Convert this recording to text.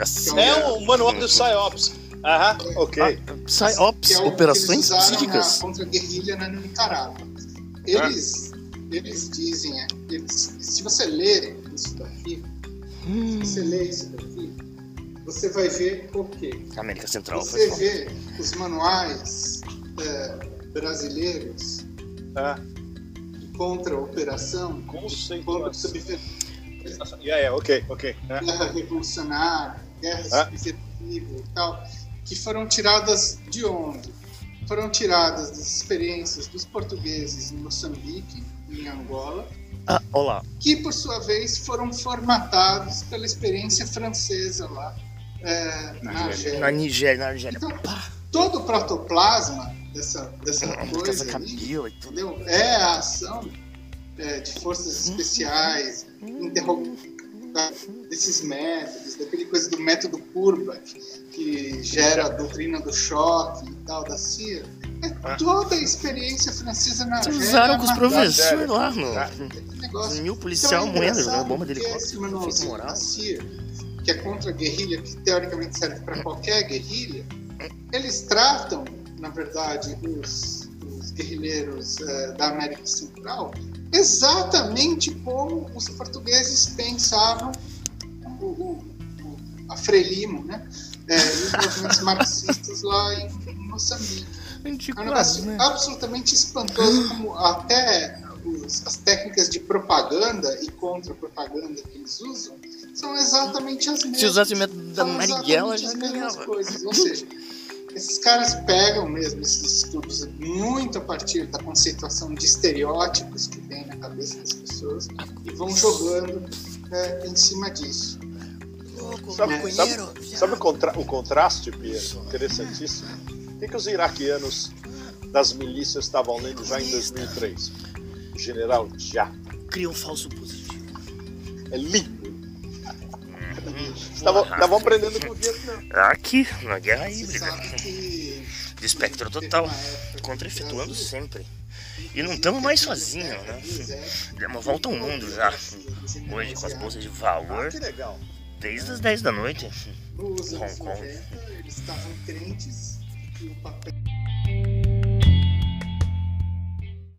Assim, É o manual do PsyOps. Aham, ok. Ah, PsyOps, é operações que eles usaram psíquicas. na Nicarágua. Eles, eles dizem, é, eles, se você ler isso daqui, Hum, se você ler isso daqui, você vai ver o quê? América Central foi Você vê os manuais é, brasileiros Ah, de contra-operação, conceituação. contra-subversiva, Yeah, yeah, ok, ok. Ah, guerra revolucionária, guerra Ah. subversiva e tal, que foram tiradas de onde? Foram tiradas das experiências dos portugueses em Moçambique, em Angola, Ah, olá. que por sua vez foram formatados pela experiência francesa lá é, na Na Argélia. Nigéria, na Nigéria. Então, todo o protoplasma dessa, dessa coisa ali, cabelo e tudo. entendeu? é a ação é, de forças especiais, interro- da- desses métodos, daquele coisa do método curva que gera a doutrina do choque e tal da CIA. É toda a experiência francesa na Argélia. Usaram com os professores lá no. Tá. negócio. Mil policial Então, é moendo, engraçado jogando bomba de que helicóptero. Esse Efeito manualzinho moral. da CIA, que é contra a guerrilha, que teoricamente serve para qualquer guerrilha, eles tratam, na verdade, os guerrilheiros eh, da América Central exatamente como os portugueses pensavam o, o- o- a Frelimo, né? Eh, e os movimentos marxistas lá em, em Moçambique. É um negócio né? absolutamente espantoso, como até os- as técnicas de propaganda e contra-propaganda que eles usam são exatamente as mesmas. Se usasse o método da Marighella, já as mesmas ganhava. coisas. Ou seja, esses caras pegam mesmo esses estudos muito a partir da conceituação de estereótipos que tem na cabeça das pessoas e vão jogando é, em cima disso. Sabe, sabe, sabe o, contra- o contraste, Pia? Interessantíssimo. O que, que os iraquianos das milícias estavam lendo já em 2003? O general Já. Cria um falso positivo. É lindo. Estavam aprendendo com o Vietnã. Aqui, na guerra híbrida. De espectro total. Contra-efetuando sempre. E não estamos mais sozinhos, né? Demos uma volta ao mundo já. Hoje, com as bolsas de valor, Ah, desde as 10 da noite. Anos Hong Kong. 90, eles estavam crentes que o papel